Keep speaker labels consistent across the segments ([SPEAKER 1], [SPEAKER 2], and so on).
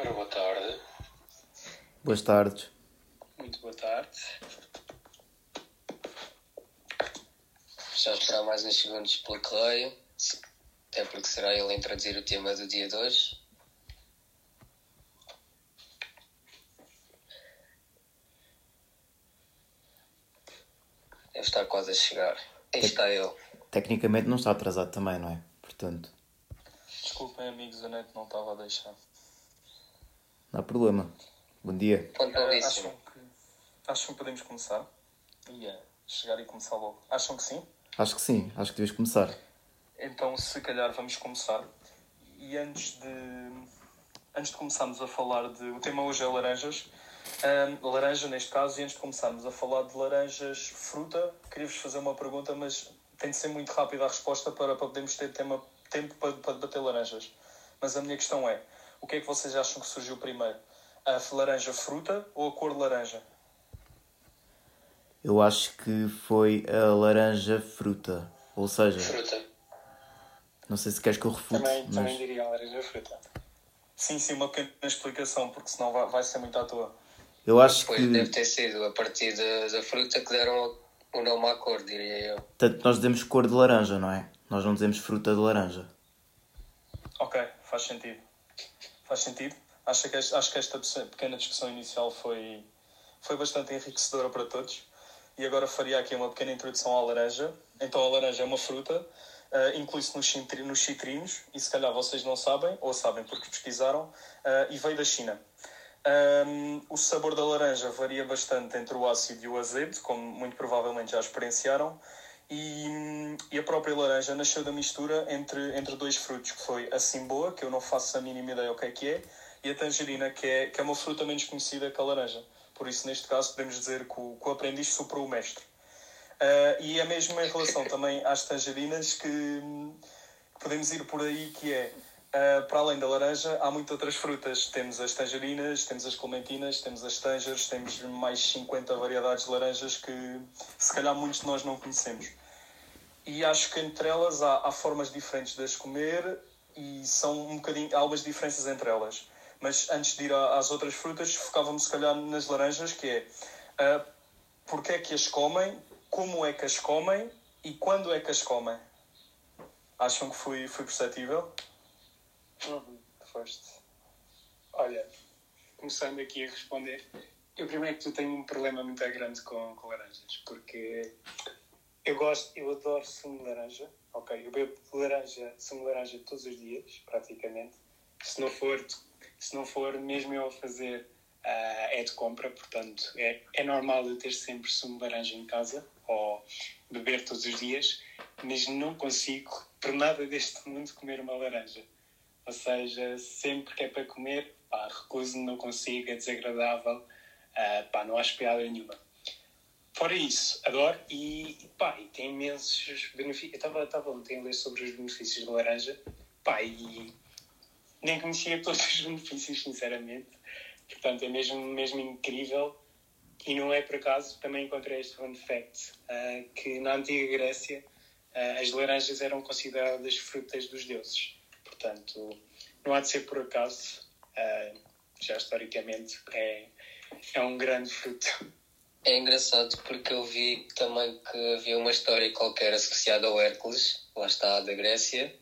[SPEAKER 1] Ora, boa tarde.
[SPEAKER 2] Boas tardes.
[SPEAKER 1] Muito boa tarde.
[SPEAKER 3] Já esperar mais uns segundos pelo correio, até porque será ele a introduzir o tema do dia de hoje. Deve estar quase a chegar. Aí está ele.
[SPEAKER 2] Tecnicamente não está atrasado também, não é? Portanto,
[SPEAKER 1] Desculpem, amigos, a net não estava a deixar.
[SPEAKER 2] Não há problema. Bom dia.
[SPEAKER 3] Pontualíssimo.
[SPEAKER 1] acham, que, acham que podemos começar? Ia chegar e começar logo. Acham que sim?
[SPEAKER 2] Acho que sim, acho que deves começar.
[SPEAKER 1] Então, se calhar, vamos começar. E antes de, antes de começarmos a falar de. O tema hoje é laranjas. Ahm, laranja, neste caso, e antes de começarmos a falar de laranjas fruta, queria-vos fazer uma pergunta, mas tem de ser muito rápida a resposta para, para podermos ter tema, tempo para, para debater laranjas. Mas a minha questão é: o que é que vocês acham que surgiu primeiro? A laranja fruta ou a cor de laranja?
[SPEAKER 2] Eu acho que foi a laranja fruta. Ou seja,
[SPEAKER 3] Fruta.
[SPEAKER 2] não sei se queres que eu refute,
[SPEAKER 4] Também,
[SPEAKER 2] mas
[SPEAKER 4] também diria a laranja fruta.
[SPEAKER 1] Sim, sim, uma pequena explicação, porque senão vai, vai ser muito à toa.
[SPEAKER 2] eu acho
[SPEAKER 3] Pois
[SPEAKER 2] que
[SPEAKER 3] deve ter sido a partir da, da fruta que deram o nome à cor, diria eu.
[SPEAKER 2] tanto nós dizemos cor de laranja, não é? Nós não dizemos fruta de laranja.
[SPEAKER 1] Ok, faz sentido. Faz sentido. Acho que, este- acho que esta pequena discussão inicial foi, foi bastante enriquecedora para todos. E agora faria aqui uma pequena introdução à laranja. Então, a laranja é uma fruta, ah, inclui-se nos, nos citrinos, e se calhar vocês não sabem, ou sabem porque pesquisaram, ah, e veio da China. Ahm, o sabor da laranja varia bastante entre o ácido e o azedo, como muito provavelmente já experienciaram. E, e a própria laranja nasceu da mistura entre, entre dois frutos, que foi a cimboa, que eu não faço a mínima ideia o que é que é, e a tangerina, que é, que é uma fruta menos conhecida que a laranja. Por isso, neste caso, podemos dizer que o, que o aprendiz superou o mestre. Ah, e é mesmo em relação também às tangerinas que, podemos ir por aí, que é, ah, para além da laranja, há muitas outras frutas. Temos as tangerinas, temos as clementinas, temos as tangeres, temos mais 50 variedades de laranjas que se calhar muitos de nós não conhecemos. E acho que entre elas há, há formas diferentes de as comer e são um bocadinho, há algumas diferenças entre elas. Mas antes de ir às outras frutas, focávamos se calhar nas laranjas, que é ah, porque é que as comem, como é que as comem e quando é que as comem. Acham que fui, fui perceptível?
[SPEAKER 4] Uhum, foste. Olha, começando aqui a responder, eu primeiro que tu tenho um problema muito grande com, com laranjas, porque eu gosto, eu adoro sumo de laranja, ok? Eu bebo laranja, sumo de laranja todos os dias, praticamente. Se não for, se não for mesmo eu a fazer, ah, é de compra, portanto, é, é normal eu ter sempre sumo de laranja em casa, ou beber todos os dias, mas não consigo, por nada deste mundo, comer uma laranja. Ou seja, sempre que é para comer, pá, recuso-me, não consigo, é desagradável, ah, pá, não acho piada nenhuma. Fora isso, adoro e, pá, e tem imensos benefícios. Eu estava a ler sobre os benefícios da laranja, pá, e nem conhecia todos os benefícios, sinceramente. Portanto, é mesmo, mesmo incrível. E não é por acaso, também encontrei este fun fact, ah, que na antiga Grécia ah, as laranjas eram consideradas frutas dos deuses. Portanto, não há de ser por acaso, ah, já historicamente é, é um grande fruto.
[SPEAKER 3] É engraçado porque eu vi também que havia uma história qualquer associada ao Hércules, lá está, da Grécia,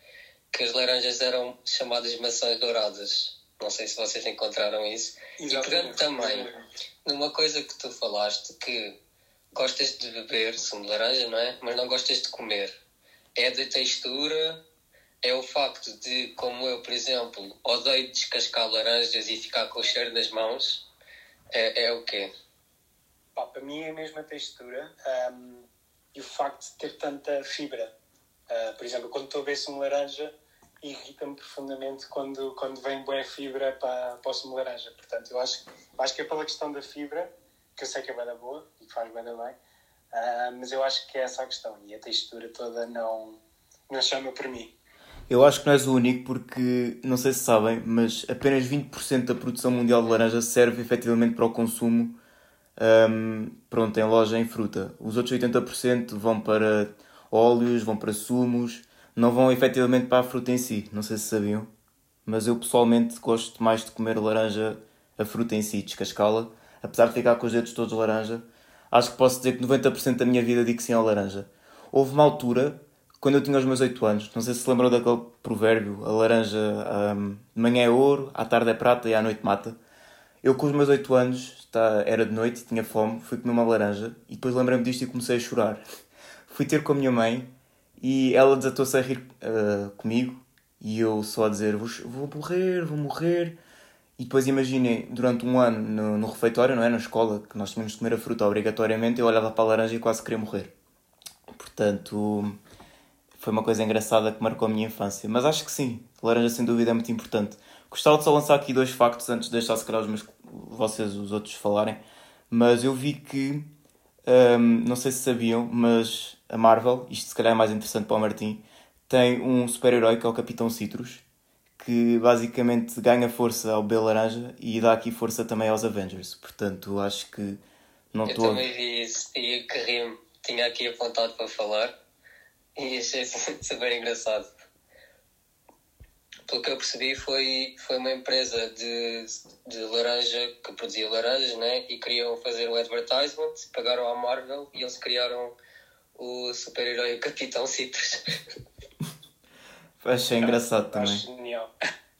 [SPEAKER 3] que as laranjas eram chamadas maçãs douradas. Não sei se vocês encontraram isso. E pegando também numa coisa que tu falaste, que gostas de beber sumo de laranja, não é? Mas não gostas de comer. É da textura, é o facto de, como eu, por exemplo, odeio descascar laranjas e ficar com o cheiro nas mãos. É, é o quê?
[SPEAKER 4] Pá, para mim é a mesma textura ahm, e o facto de ter tanta fibra. Ah, por exemplo, quando estou a ver de laranja, irrita-me profundamente quando, quando vem boa fibra para, para o sumo laranja. Portanto, eu acho, acho que é pela questão da fibra, que eu sei que é bem boa e que faz bem bem, ah, mas eu acho que é essa a questão e a textura toda não, não chama por mim.
[SPEAKER 2] Eu acho que não és o único porque, não sei se sabem, mas apenas 20% da produção mundial de laranja serve efetivamente para o consumo hum, pronto, em loja em fruta. Os outros 80% vão para óleos, vão para sumos, não vão efetivamente para a fruta em si. Não sei se sabiam, mas eu pessoalmente gosto mais de comer laranja, a fruta em si, descascá-la, apesar de ficar com os dedos todos laranja. Acho que posso dizer que 90% da minha vida digo sim à laranja. Houve uma altura, quando eu tinha os meus 8 anos, não sei se se lembram daquele provérbio: a laranja um, de manhã é ouro, à tarde é prata e à noite mata. Eu, com os meus 8 anos, tá, era de noite, tinha fome, fui comer uma laranja e depois lembrei-me disto e comecei a chorar. Fui ter com a minha mãe e ela desatou-se a rir uh, comigo e eu só a dizer: vou, vou morrer, vou morrer. E depois imaginem, durante um ano no, no refeitório, não é? Na escola, que nós tínhamos de comer a fruta obrigatoriamente, eu olhava para a laranja e quase queria morrer. Portanto, foi uma coisa engraçada que marcou a minha infância. Mas acho que sim, laranja sem dúvida é muito importante. Gostava de só lançar aqui dois factos antes de deixar se calhar os meus, vocês, os outros, falarem. Mas eu vi que, hum, não sei se sabiam, mas a Marvel, isto se calhar é mais interessante para o Martim, tem um super-herói que é o Capitão Citrus, que basicamente ganha força ao B Laranja e dá aqui força também aos Avengers. Portanto, acho que
[SPEAKER 3] não estou. Eu também vi isso e que ri tinha aqui apontado para falar e achei super engraçado pelo que eu percebi, foi, foi uma empresa de, de laranja que produzia laranjas, né? E queriam fazer um advertisement, pagaram à Marvel e eles criaram o super-herói Capitão Citrus.
[SPEAKER 2] Achei engraçado também. Genial.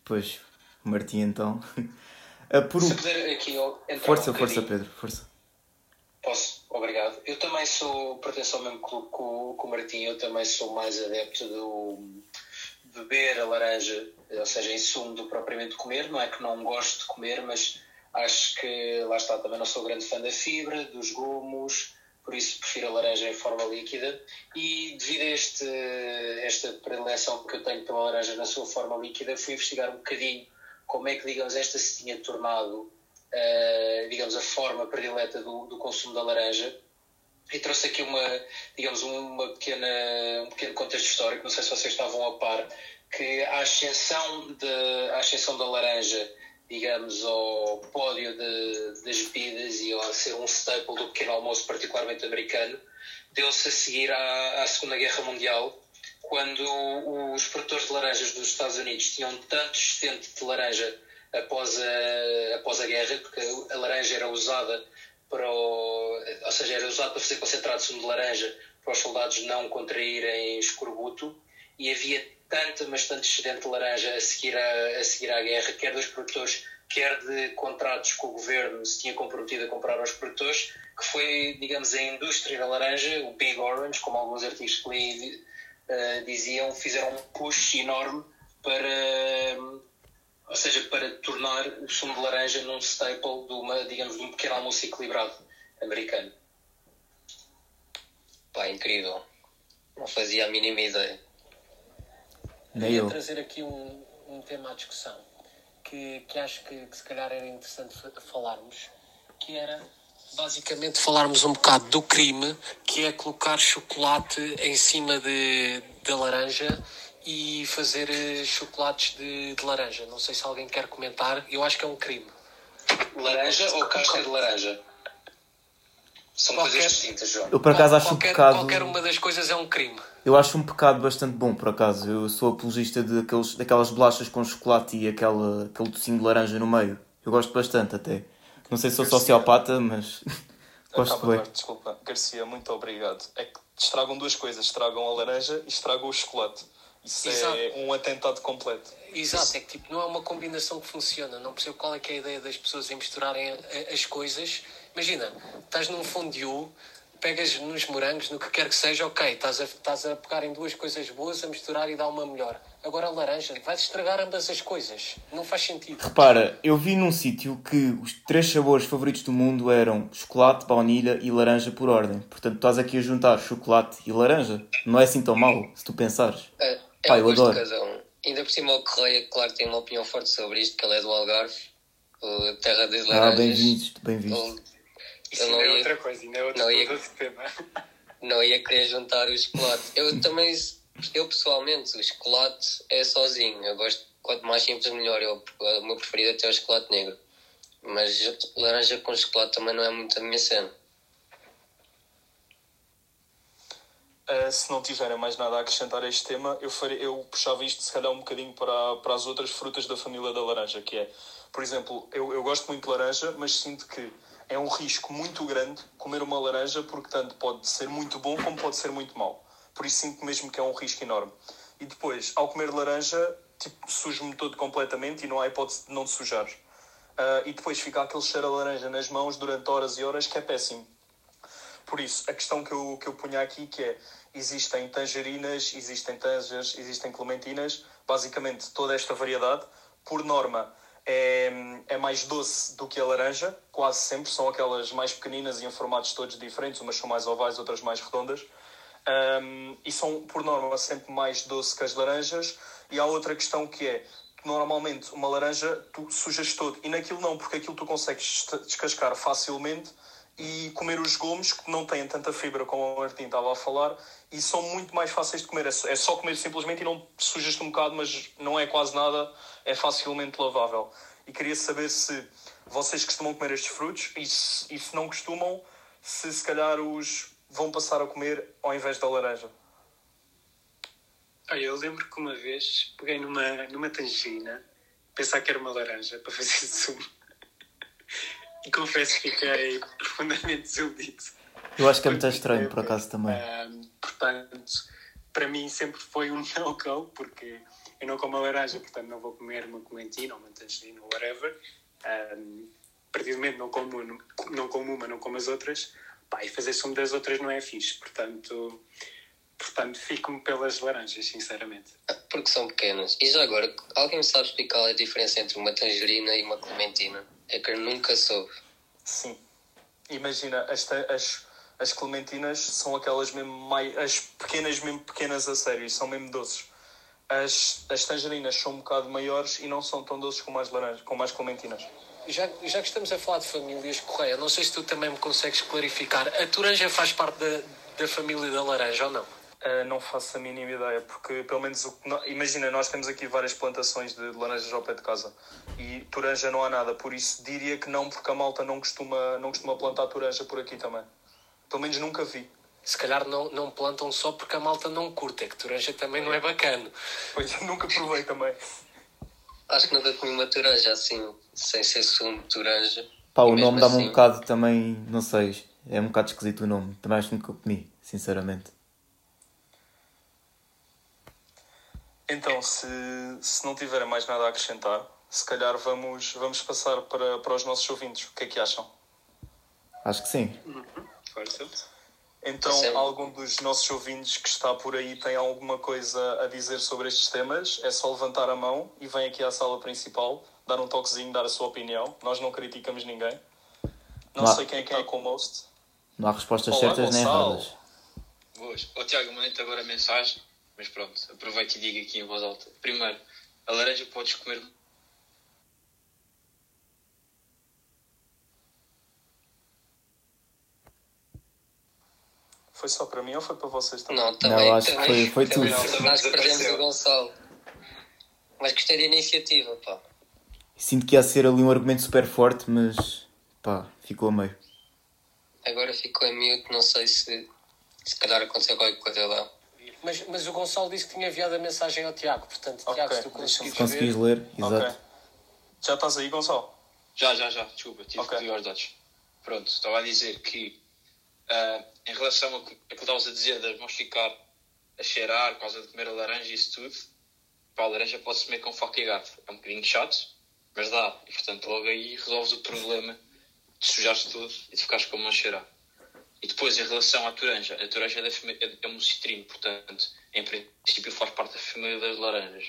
[SPEAKER 2] Pois, Martim então. Uh, por
[SPEAKER 5] Se puder aqui
[SPEAKER 2] Força, um força, Pedro, força.
[SPEAKER 5] Posso? Obrigado. Eu também sou, pertenço ao mesmo clube que o, que o Martim, eu também sou mais adepto do beber a laranja, ou seja, em sumo do propriamente comer. Não é que não gosto de comer, mas acho que lá está, também não sou grande fã da fibra, dos gomos, por isso prefiro a laranja em forma líquida. E devido a este, esta predileção que eu tenho pela laranja na sua forma líquida, fui investigar um bocadinho como é que, digamos, esta se tinha tornado, uh, digamos, a forma predileta do, do consumo da laranja e trouxe aqui uma, digamos, uma pequena, um pequeno contexto histórico, não sei se vocês estavam a par, que a ascensão, ascensão da laranja, digamos, ao pódio de, das bebidas e a ser um staple do pequeno almoço, particularmente americano, deu-se a seguir à, à Segunda Guerra Mundial, quando os produtores de laranjas dos Estados Unidos tinham tanto excedente de laranja após a, após a guerra, porque a laranja era usada para o, ou seja, era usado para fazer concentrado de sumo de laranja para os soldados não contraírem escorbuto e havia tanta, mas tanto excedente de laranja a seguir, a, a seguir à guerra, quer dos produtores, quer de contratos que o governo se tinha comprometido a comprar aos produtores, que foi, digamos, a indústria da laranja, o Big Orange, como alguns artigos que li uh, diziam, fizeram um push enorme para ou seja, para tornar o sumo de laranja num staple de, uma, digamos, de um pequeno almoço equilibrado americano.
[SPEAKER 3] Pá, incrível. Não fazia a mínima ideia.
[SPEAKER 4] Eu. trazer aqui um, um tema à discussão que, que acho que, que se calhar era interessante falarmos, que era basicamente falarmos um bocado do crime que é colocar chocolate em cima de, da laranja e fazer eh, chocolates de, de, laranja. Não sei se alguém quer comentar. Eu acho que é um crime.
[SPEAKER 5] Laranja ou casca de laranja? São qualquer, coisas distintas, João.
[SPEAKER 2] Eu por acaso acho
[SPEAKER 4] qualquer,
[SPEAKER 2] um pecado.
[SPEAKER 4] Qualquer uma das coisas é um crime.
[SPEAKER 2] Eu acho um pecado bastante bom, por acaso. Eu sou apologista de aqueles, daquelas bolachas com chocolate e aquela, aquele docinho de laranja no meio. Eu gosto bastante até. Não sei se sou Garcia. sociopata, mas gosto bem.
[SPEAKER 1] Desculpa, Garcia, muito obrigado. É que estragam duas coisas: estragam a laranja e estragam o chocolate. Isso Exato. é um atentado completo.
[SPEAKER 4] Exato, é que tipo, não é uma combinação que funciona. Não percebo qual é, que é a ideia das pessoas em misturarem as coisas. Imagina, estás num fondue, pegas nos morangos, no que quer que seja, ok, estás a, estás a pegar em duas coisas boas, a misturar e dar uma melhor. Agora a laranja, vais estragar ambas as coisas. Não faz sentido.
[SPEAKER 2] Repara, eu vi num sítio que os três sabores favoritos do mundo eram chocolate, baunilha e laranja por ordem. Portanto, estás aqui a juntar chocolate e laranja. Não é assim tão mau, se tu pensares.
[SPEAKER 3] É, é Pá, eu adoro. cada um. Ainda por cima o Correia, claro, tem uma opinião forte sobre isto, que ele é do Algarve, terra das ah, laranjas.
[SPEAKER 2] Ah, bem visto, bem visto.
[SPEAKER 5] Isso ainda é outra coisa, ainda é outra não ia, tema.
[SPEAKER 3] Não ia querer juntar o chocolate. Eu também, eu pessoalmente, o chocolate é sozinho. Eu gosto, quanto mais simples melhor. Eu, o meu preferido é ter o chocolate negro. Mas laranja com chocolate também não é muito a minha cena.
[SPEAKER 1] Uh, se não tiverem mais nada a acrescentar a este tema, eu, eu puxava isto se calhar um bocadinho para, para as outras frutas da família da laranja, que é, por exemplo, eu, eu gosto muito de laranja, mas sinto que é um risco muito grande comer uma laranja, porque tanto pode ser muito bom como pode ser muito mau. Por isso sinto mesmo que é um risco enorme. E depois, ao comer laranja, tipo, sujo-me todo completamente e não há hipótese de não te sujar. Uh, e depois fica aquele cheiro a laranja nas mãos durante horas e horas que é péssimo. Por isso, a questão que eu, que eu punha aqui que é existem tangerinas, existem tanjas, existem clementinas, basicamente toda esta variedade, por norma, é, é mais doce do que a laranja, quase sempre, são aquelas mais pequeninas e em formatos todos diferentes, umas são mais ovais, outras mais redondas, um, e são, por norma, sempre mais doce que as laranjas, e há outra questão que é, normalmente uma laranja tu sujas todo, e naquilo não, porque aquilo tu consegues descascar facilmente, e comer os gomos que não têm tanta fibra como o Martim estava a falar e são muito mais fáceis de comer. É só, é só comer simplesmente e não sujas-te um bocado, mas não é quase nada, é facilmente lavável. E queria saber se vocês costumam comer estes frutos e se, e se não costumam, se se calhar os vão passar a comer ao invés da laranja.
[SPEAKER 4] Olha, eu lembro que uma vez peguei numa, numa tangerina, pensar que era uma laranja para fazer sumo. Confesso que fiquei profundamente desiludido.
[SPEAKER 2] Eu acho que é muito estranho, por acaso, também.
[SPEAKER 4] Um, portanto, para mim sempre foi um no-go, porque eu não como a laranja, portanto não vou comer uma comentina ou uma tangerina ou whatever. Um, a partir do momento não como, não, não como uma, não como as outras, pá, e fazer sumo das outras não é fixe. Portanto, portanto fico-me pelas laranjas, sinceramente.
[SPEAKER 3] Porque são pequenas. E já agora, alguém me sabe explicar a diferença entre uma tangerina e uma clementina? É que eu nunca soube.
[SPEAKER 1] Sim. Imagina, as, as, as clementinas são aquelas mesmo mais. as pequenas, mesmo pequenas a sério, são mesmo doces. As, as tangerinas são um bocado maiores e não são tão doces como as laranjas, como as clementinas.
[SPEAKER 6] Já, já que estamos a falar de famílias, Correia, não sei se tu também me consegues clarificar. A toranja faz parte da, da família da laranja ou não?
[SPEAKER 1] Uh, não faço a mínima ideia, porque pelo menos o imagina, nós temos aqui várias plantações de laranjas ao pé de casa e toranja não há nada, por isso diria que não, porque a malta não costuma, não costuma plantar toranja por aqui também. Pelo menos nunca vi.
[SPEAKER 6] Se calhar não, não plantam só porque a malta não curte, é que toranja também não é bacana.
[SPEAKER 1] Pois nunca provei também.
[SPEAKER 3] Acho que nunca comi uma toranja assim, sem ser sumo de toranja.
[SPEAKER 2] Pá, o nome dá-me assim... um bocado também, não sei, é um bocado esquisito o nome. Também acho que nunca comi, sinceramente.
[SPEAKER 1] Então, se, se não tiverem mais nada a acrescentar, se calhar vamos, vamos passar para, para os nossos ouvintes. O que é que acham?
[SPEAKER 2] Acho que sim.
[SPEAKER 4] Uhum.
[SPEAKER 1] Então, algum dos nossos ouvintes que está por aí tem alguma coisa a dizer sobre estes temas, é só levantar a mão e vem aqui à sala principal, dar um toquezinho, dar a sua opinião. Nós não criticamos ninguém. Não, não sei quem é que é com most.
[SPEAKER 2] Não há respostas Olá, certas Gonçalo. nem erradas.
[SPEAKER 7] Boas. Ó oh, Tiago, mandei-te agora a mensagem mas pronto, aproveito e digo aqui em voz alta. Primeiro, a laranja podes comer.
[SPEAKER 1] Foi só para mim ou foi para vocês também?
[SPEAKER 3] Não, também.
[SPEAKER 2] Não, acho
[SPEAKER 3] também,
[SPEAKER 2] que foi, foi
[SPEAKER 3] também,
[SPEAKER 2] tudo.
[SPEAKER 3] Acho que perdemos o Gonçalo. Mas gostei da iniciativa, pá.
[SPEAKER 2] Sinto que ia ser ali um argumento super forte, mas pá, ficou a meio.
[SPEAKER 3] Agora ficou em mute, não sei se se calhar aconteceu qualquer coisa lá.
[SPEAKER 6] Mas, mas o Gonçalo disse que tinha enviado a mensagem ao Tiago, portanto,
[SPEAKER 1] okay.
[SPEAKER 6] Tiago, se tu conseguires,
[SPEAKER 2] conseguires ler, exato. Okay.
[SPEAKER 1] Já estás aí, Gonçalo?
[SPEAKER 7] Já, já, já, desculpa, tive okay. que ligar os dados. Pronto, estava a dizer que uh, em relação a, a que estavas a dizer de vamos ficar a cheirar por causa de comer a laranja e isso tudo, pá, a laranja pode-se comer com faca e garfo. É um bocadinho chato, mas dá. E portanto, logo aí resolves o problema de sujar-te tudo e de ficares com uma cheirar. E depois, em relação à toranja, a toranja é, é, é um citrino, portanto, em princípio faz parte da família das laranjas.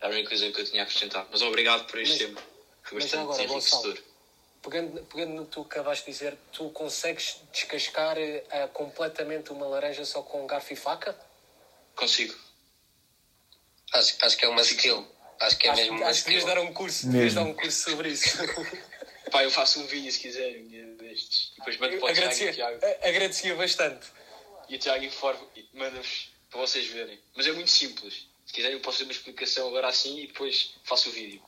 [SPEAKER 7] É a única coisa que eu tinha a acrescentar. Mas obrigado por este tema. Foi bastante agora, enriquecedor.
[SPEAKER 6] Pegando, pegando no que tu acabaste de dizer, tu consegues descascar uh, completamente uma laranja só com garfo e faca?
[SPEAKER 7] Consigo.
[SPEAKER 3] Acho, acho que é uma skill. Acho que é
[SPEAKER 6] acho,
[SPEAKER 3] mesmo
[SPEAKER 6] Acho que devias dar um curso, devias dar um curso sobre isso.
[SPEAKER 7] Pá, eu faço um vídeo se quiserem destes. E depois mando para o Tiago e Tiago.
[SPEAKER 6] Agradecia bastante.
[SPEAKER 7] E o Tiago informa, manda-vos para vocês verem. Mas é muito simples. Se quiserem, eu posso dar uma explicação agora assim e depois faço o vídeo.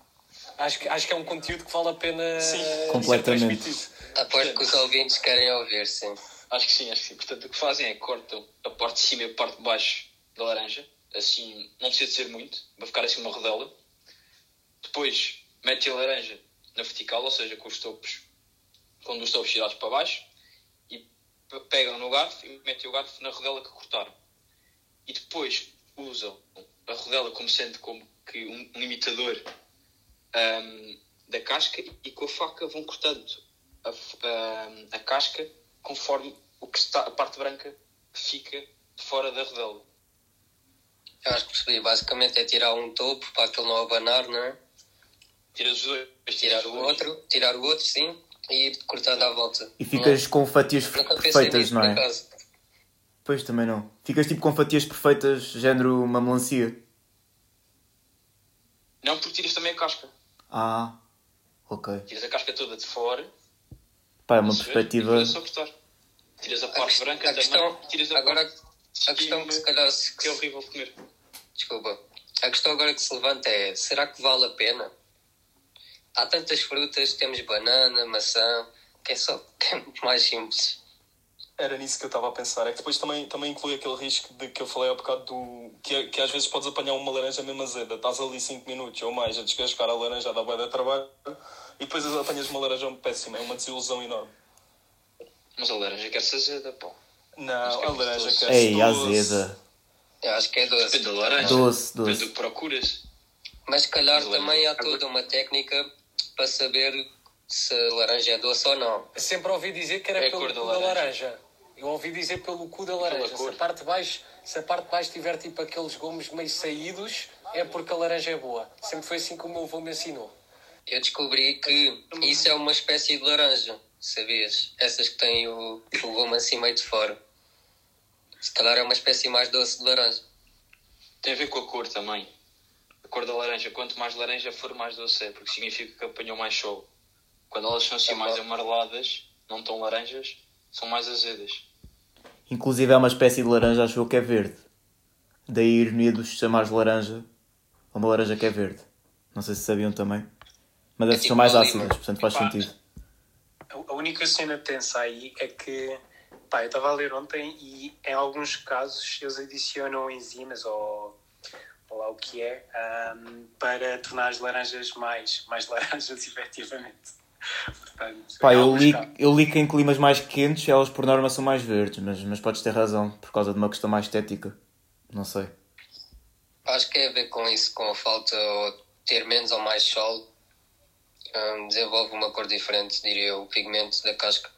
[SPEAKER 6] Acho que, acho que é um conteúdo que vale a pena
[SPEAKER 2] sim. completamente.
[SPEAKER 3] Aposto que os ouvintes querem ouvir, sim.
[SPEAKER 7] Acho que sim, acho que sim. Portanto, o que fazem é cortam a parte de cima e a parte de baixo da laranja. Assim, não precisa de ser muito, vai ficar assim uma rodela. Depois, metem a laranja na vertical, ou seja, com os topos, com os topos virados para baixo. E pegam no garfo e metem o garfo na rodela que cortaram. E depois usam a rodela como sendo como que um limitador um, da casca e com a faca vão cortando a, a, a casca conforme o que está, a parte branca fica fora da rodela.
[SPEAKER 3] Eu acho que percebi. Basicamente é tirar um topo para aquele não abanar, não é?
[SPEAKER 7] Tirar os dois.
[SPEAKER 3] Tirar o outro, tirar o outro, sim, e ir cortando à volta.
[SPEAKER 2] E ficas com fatias perfeitas, não é? Pois também não. Ficas tipo com fatias perfeitas, género uma melancia.
[SPEAKER 7] Não, porque tiras também a casca.
[SPEAKER 2] Ah, ok.
[SPEAKER 7] Tiras a casca toda de fora.
[SPEAKER 2] Pá, é uma perspectiva.
[SPEAKER 7] Só cortar. Tiras a parte a branca
[SPEAKER 3] a questão,
[SPEAKER 7] também. Tiras a
[SPEAKER 3] agora,
[SPEAKER 7] parte
[SPEAKER 3] a questão que se calhar. Se,
[SPEAKER 7] que é horrível comer.
[SPEAKER 3] Desculpa. A questão agora que se levanta é: será que vale a pena? Há tantas frutas, temos banana, maçã, que é só que é muito mais simples.
[SPEAKER 1] Era nisso que eu estava a pensar. É que depois também, também inclui aquele risco de que eu falei há bocado do. Que, que às vezes podes apanhar uma laranja mesmo azeda. Estás ali 5 minutos ou mais a descascar a laranja, dá bem de trabalho e depois apanhas uma laranja péssima. É uma desilusão enorme.
[SPEAKER 7] Mas a laranja quer-se azeda, pô.
[SPEAKER 1] Não, a laranja quer-se
[SPEAKER 2] Ei, azeda.
[SPEAKER 3] Eu acho que é doce.
[SPEAKER 7] Depende da laranja.
[SPEAKER 2] Doce,
[SPEAKER 7] Depende
[SPEAKER 2] doce.
[SPEAKER 7] do que procuras.
[SPEAKER 3] Mas se calhar também há toda uma técnica para saber se a laranja é doce ou não.
[SPEAKER 6] Sempre ouvi dizer que era
[SPEAKER 7] É
[SPEAKER 6] pelo
[SPEAKER 7] cor
[SPEAKER 6] cu
[SPEAKER 7] da
[SPEAKER 6] da
[SPEAKER 7] laranja.
[SPEAKER 6] laranja. Eu ouvi dizer pelo cu da laranja. Se a, parte de baixo, se a parte de baixo tiver tipo aqueles gomos meio saídos, é porque a laranja é boa. Sempre foi assim que o meu avô me ensinou.
[SPEAKER 3] Eu descobri que isso é uma espécie de laranja, sabias? Essas que têm o, o gomo assim meio de fora. Se calhar é uma espécie mais doce de laranja.
[SPEAKER 7] Tem a ver com a cor também. A cor da laranja. Quanto mais laranja for, mais doce é, porque significa que apanhou mais sol. Quando elas são assim
[SPEAKER 3] É
[SPEAKER 7] mais amareladas, não tão laranjas, são mais azedas.
[SPEAKER 2] Inclusive é uma espécie de laranja, acho eu que é verde. Daí a ironia dos chamares laranja, ou uma laranja que é verde. Não sei se sabiam também. Mas essas
[SPEAKER 3] tipo
[SPEAKER 2] são mais ácidas,
[SPEAKER 3] lima.
[SPEAKER 2] portanto faz
[SPEAKER 4] Pá.
[SPEAKER 2] sentido.
[SPEAKER 4] A única cena tensa aí é que, pá, eu estava a ler ontem e em alguns casos eles adicionam enzimas ou lá o que é ahm, para tornar as laranjas mais, mais laranjas, efetivamente. Portanto,
[SPEAKER 2] Pá,
[SPEAKER 4] em
[SPEAKER 2] eu li, eu li que em climas mais quentes elas por norma são mais verdes, mas, mas podes ter razão, por causa de uma questão mais estética. Não sei.
[SPEAKER 3] Acho que é a ver com isso, com a falta ou ter menos ou mais sol. hum, desenvolve uma cor diferente, diria eu, o pigmento da casca.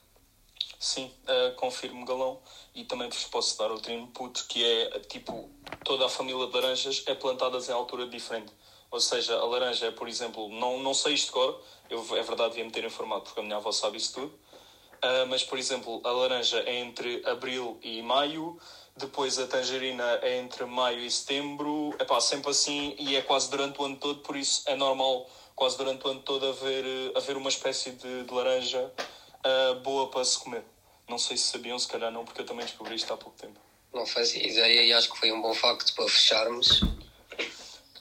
[SPEAKER 1] Sim, eh, confirmo galão. E também vos posso dar outro input que é tipo toda a família de laranjas é plantadas em altura diferente. Ou seja, a laranja é, por exemplo, não, não sei isto cor, eu, é verdade, devia-me ter informado porque a minha avó sabe isso tudo. Ah, mas, por exemplo, a laranja é entre abril e maio, depois a tangerina é entre maio e setembro, é pá, sempre assim e é quase durante o ano todo, por isso é normal quase durante o ano todo haver, eh, haver uma espécie de, de laranja ah, boa para se comer. Não sei se sabiam, se calhar não, porque eu também descobri isto há pouco tempo.
[SPEAKER 3] Não fazia ideia e acho que foi um bom facto para fecharmos.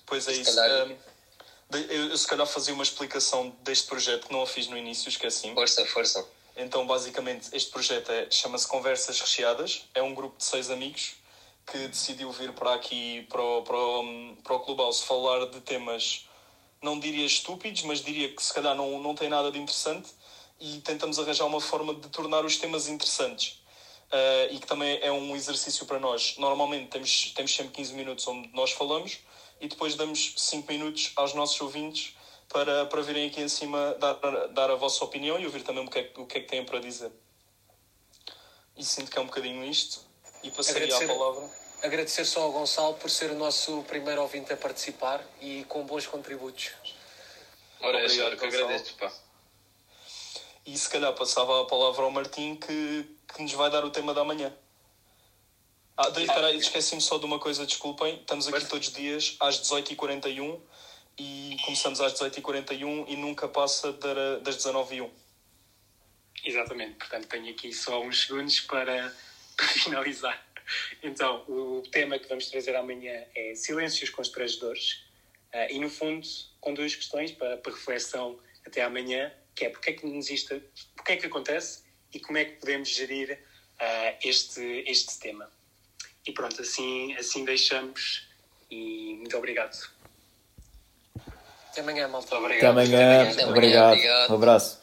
[SPEAKER 1] Pois é
[SPEAKER 3] Se
[SPEAKER 1] isso.
[SPEAKER 3] calhar-
[SPEAKER 1] de- eu, eu se calhar fazia uma explicação deste projeto que não a fiz no início, esqueci-me.
[SPEAKER 3] Força, força.
[SPEAKER 1] Então, basicamente, este projeto é, chama-se Conversas Recheadas. É um grupo de seis amigos que decidiu vir para aqui, para o, para o, para o Clubhouse, falar de temas, não diria estúpidos, mas diria que se calhar não, não tem nada de interessante e tentamos arranjar uma forma de tornar os temas interessantes. Ah, e que também é um exercício para nós. Normalmente temos, temos sempre 15 minutos onde nós falamos e depois damos 5 minutos aos nossos ouvintes para, para virem aqui em cima dar, dar a vossa opinião e ouvir também o que, é, que- o que é que têm para dizer. E sinto que é um bocadinho isto. E passaria a
[SPEAKER 6] Agradecer-
[SPEAKER 1] palavra.
[SPEAKER 6] Agradecer só ao Gonçalo por ser o nosso primeiro ouvinte a participar e com bons contributos.
[SPEAKER 7] Ora, é
[SPEAKER 1] Obrigado,
[SPEAKER 7] só que agradeço, pá.
[SPEAKER 1] E se calhar passava a palavra ao Martim que, que nos vai dar o tema da manhã. Ah, de- peraí, esqueci-me só de uma coisa, desculpem. Estamos aqui todos os dias às 18h41 e começamos às 18h41 e nunca passa da- das 19h01.
[SPEAKER 4] Exatamente, portanto tenho aqui só uns segundos para, para finalizar. Então, o tema que vamos trazer amanhã é silêncios constrangedores ah, e, no fundo, com duas questões para, para reflexão até amanhã, que é porque é que nos isto, porque é que acontece e como é que podemos gerir uh, este, este tema. E pronto, assim, assim deixamos e muito obrigado.
[SPEAKER 6] Até amanhã, malta.
[SPEAKER 7] Obrigado.
[SPEAKER 2] Até amanhã.
[SPEAKER 3] Até amanhã,
[SPEAKER 2] Obrigado.
[SPEAKER 3] obrigado.
[SPEAKER 2] Um abraço.